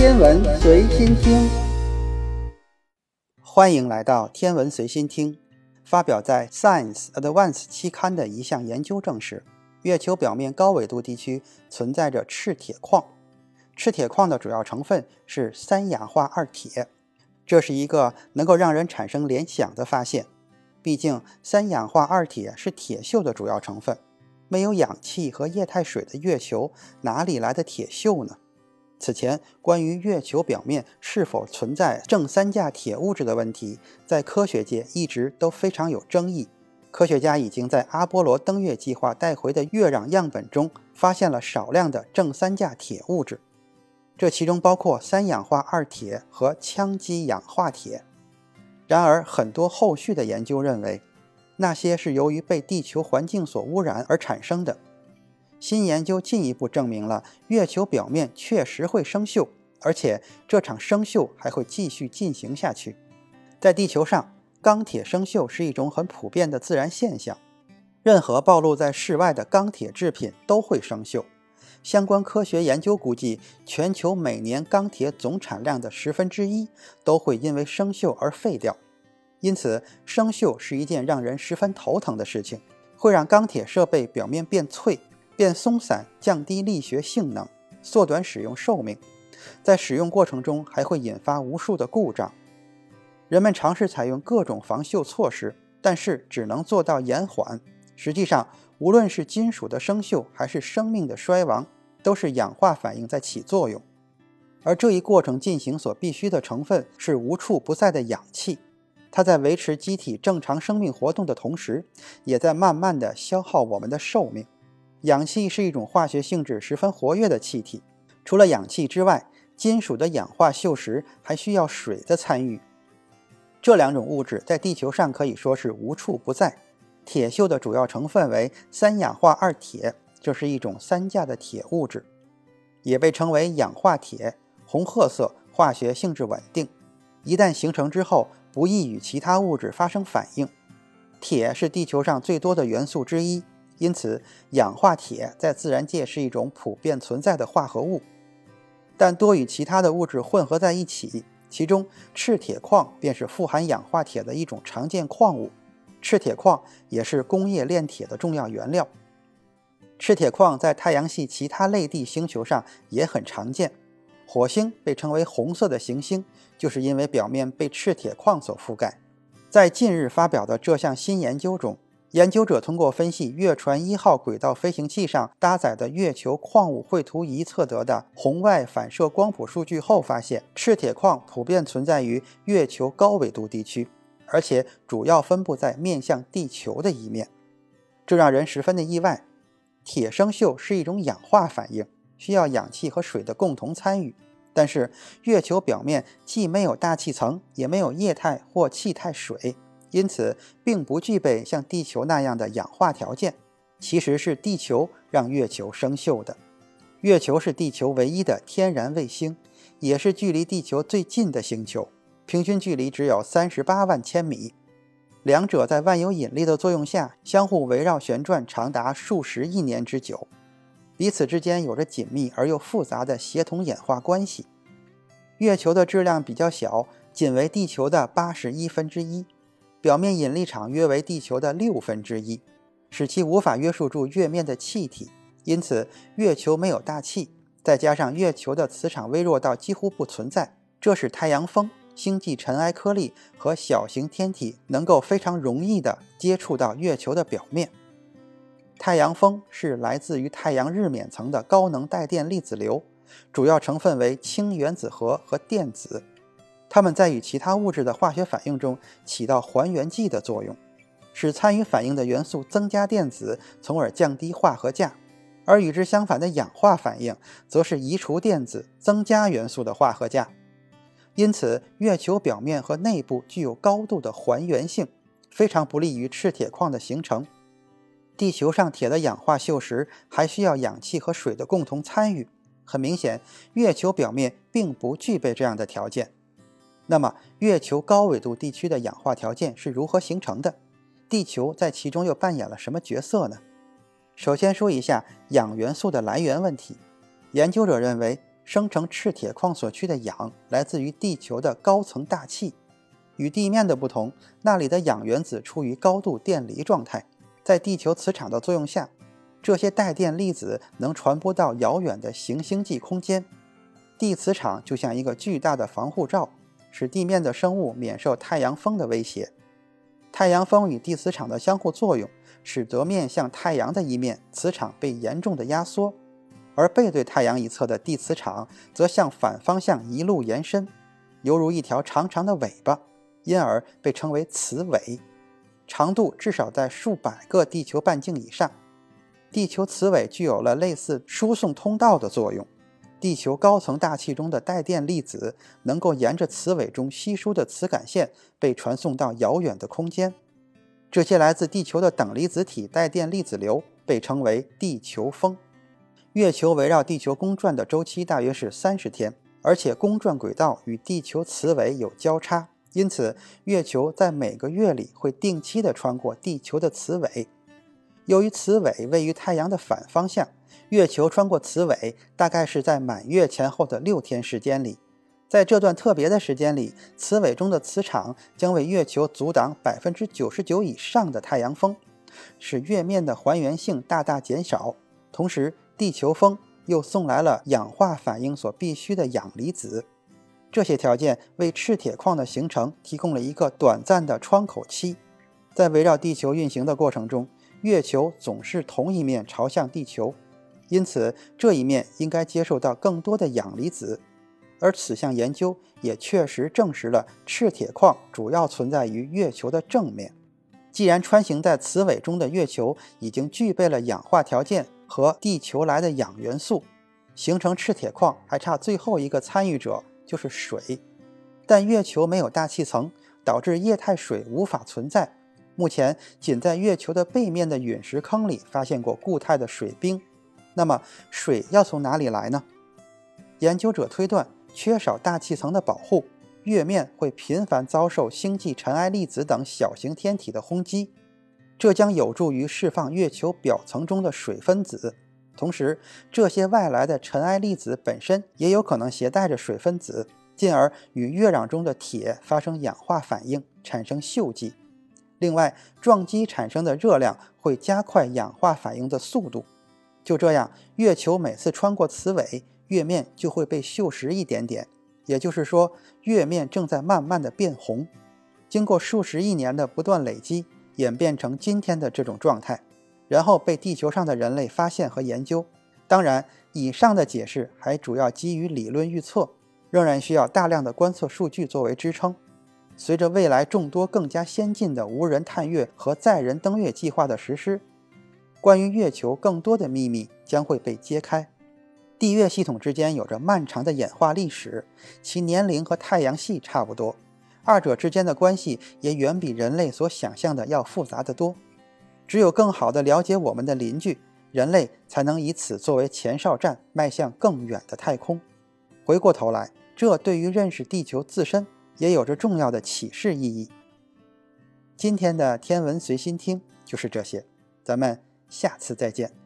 天文随心听，欢迎来到天文随心听。发表在《Science Advance》期刊的一项研究证实，月球表面高纬度地区存在着赤铁矿。赤铁矿的主要成分是三氧化二铁，这是一个能够让人产生联想的发现。毕竟，三氧化二铁是铁锈的主要成分。没有氧气和液态水的月球，哪里来的铁锈呢？此前，关于月球表面是否存在正三价铁物质的问题，在科学界一直都非常有争议。科学家已经在阿波罗登月计划带回的月壤样本中发现了少量的正三价铁物质，这其中包括三氧化二铁和羟基氧化铁。然而，很多后续的研究认为，那些是由于被地球环境所污染而产生的。新研究进一步证明了月球表面确实会生锈，而且这场生锈还会继续进行下去。在地球上，钢铁生锈是一种很普遍的自然现象，任何暴露在室外的钢铁制品都会生锈。相关科学研究估计，全球每年钢铁总产量的十分之一都会因为生锈而废掉。因此，生锈是一件让人十分头疼的事情，会让钢铁设备表面变脆。变松散，降低力学性能，缩短使用寿命，在使用过程中还会引发无数的故障。人们尝试采用各种防锈措施，但是只能做到延缓。实际上，无论是金属的生锈，还是生命的衰亡，都是氧化反应在起作用。而这一过程进行所必需的成分是无处不在的氧气，它在维持机体正常生命活动的同时，也在慢慢的消耗我们的寿命。氧气是一种化学性质十分活跃的气体。除了氧气之外，金属的氧化锈蚀还需要水的参与。这两种物质在地球上可以说是无处不在。铁锈的主要成分为三氧化二铁，这是一种三价的铁物质，也被称为氧化铁。红褐色，化学性质稳定，一旦形成之后，不易与其他物质发生反应。铁是地球上最多的元素之一。因此，氧化铁在自然界是一种普遍存在的化合物，但多与其他的物质混合在一起。其中，赤铁矿便是富含氧化铁的一种常见矿物。赤铁矿也是工业炼铁的重要原料。赤铁矿在太阳系其他类地星球上也很常见。火星被称为“红色的行星”，就是因为表面被赤铁矿所覆盖。在近日发表的这项新研究中。研究者通过分析月船一号轨道飞行器上搭载的月球矿物绘图仪测得的红外反射光谱数据后，发现赤铁矿普遍存在于月球高纬度地区，而且主要分布在面向地球的一面，这让人十分的意外。铁生锈是一种氧化反应，需要氧气和水的共同参与，但是月球表面既没有大气层，也没有液态或气态水。因此，并不具备像地球那样的氧化条件。其实是地球让月球生锈的。月球是地球唯一的天然卫星，也是距离地球最近的星球，平均距离只有三十八万千米。两者在万有引力的作用下，相互围绕旋转长达数十亿年之久，彼此之间有着紧密而又复杂的协同演化关系。月球的质量比较小，仅为地球的八十一分之一。表面引力场约为地球的六分之一，使其无法约束住月面的气体，因此月球没有大气。再加上月球的磁场微弱到几乎不存在，这使太阳风、星际尘埃颗粒和小型天体能够非常容易地接触到月球的表面。太阳风是来自于太阳日冕层的高能带电粒子流，主要成分为氢原子核和电子。它们在与其他物质的化学反应中起到还原剂的作用，使参与反应的元素增加电子，从而降低化合价；而与之相反的氧化反应，则是移除电子，增加元素的化合价。因此，月球表面和内部具有高度的还原性，非常不利于赤铁矿的形成。地球上铁的氧化锈蚀还需要氧气和水的共同参与，很明显，月球表面并不具备这样的条件。那么，月球高纬度地区的氧化条件是如何形成的？地球在其中又扮演了什么角色呢？首先说一下氧元素的来源问题。研究者认为，生成赤铁矿所需的氧来自于地球的高层大气。与地面的不同，那里的氧原子处于高度电离状态，在地球磁场的作用下，这些带电粒子能传播到遥远的行星际空间。地磁场就像一个巨大的防护罩，使地面的生物免受太阳风的威胁。太阳风与地磁场的相互作用，使得面向太阳的一面磁场被严重的压缩，而背对太阳一侧的地磁场则向反方向一路延伸，犹如一条长长的尾巴。因而被称为磁尾，长度至少在数百个地球半径以上。地球磁尾具有了类似输送通道的作用，地球高层大气中的带电粒子能够沿着磁尾中稀疏的磁感线被传送到遥远的空间。这些来自地球的等离子体带电粒子流被称为地球风。月球围绕地球公转的周期大约是三十天，而且公转轨道与地球磁尾有交叉。因此，月球在每个月里会定期地穿过地球的磁尾。由于磁尾位于太阳的反方向，月球穿过磁尾大概是在满月前后的六天时间里。在这段特别的时间里，磁尾中的磁场将为月球阻挡百分之九十九以上的太阳风，使月面的还原性大大减少。同时，地球风又送来了氧化反应所必需的氧离子。这些条件为赤铁矿的形成提供了一个短暂的窗口期。在围绕地球运行的过程中，月球总是同一面朝向地球，因此这一面应该接受到更多的氧离子。而此项研究也确实证实了赤铁矿主要存在于月球的正面。既然穿行在磁尾中的月球已经具备了氧化条件和地球来的氧元素，形成赤铁矿还差最后一个参与者。就是水，但月球没有大气层，导致液态水无法存在。目前仅在月球的背面的陨石坑里发现过固态的水冰。那么水要从哪里来呢？研究者推断，缺少大气层的保护，月面会频繁遭受星际尘埃粒子等小型天体的轰击，这将有助于释放月球表层中的水分子。同时，这些外来的尘埃粒子本身也有可能携带着水分子，进而与月壤中的铁发生氧化反应，产生锈迹。另外，撞击产生的热量会加快氧化反应的速度。就这样，月球每次穿过磁尾，月面就会被锈蚀一点点。也就是说，月面正在慢慢的变红。经过数十亿年的不断累积，演变成今天的这种状态。然后被地球上的人类发现和研究。当然，以上的解释还主要基于理论预测，仍然需要大量的观测数据作为支撑。随着未来众多更加先进的无人探月和载人登月计划的实施，关于月球更多的秘密将会被揭开。地月系统之间有着漫长的演化历史，其年龄和太阳系差不多，二者之间的关系也远比人类所想象的要复杂得多。只有更好地了解我们的邻居，人类才能以此作为前哨站，迈向更远的太空。回过头来，这对于认识地球自身也有着重要的启示意义。今天的天文随心听就是这些，咱们下次再见。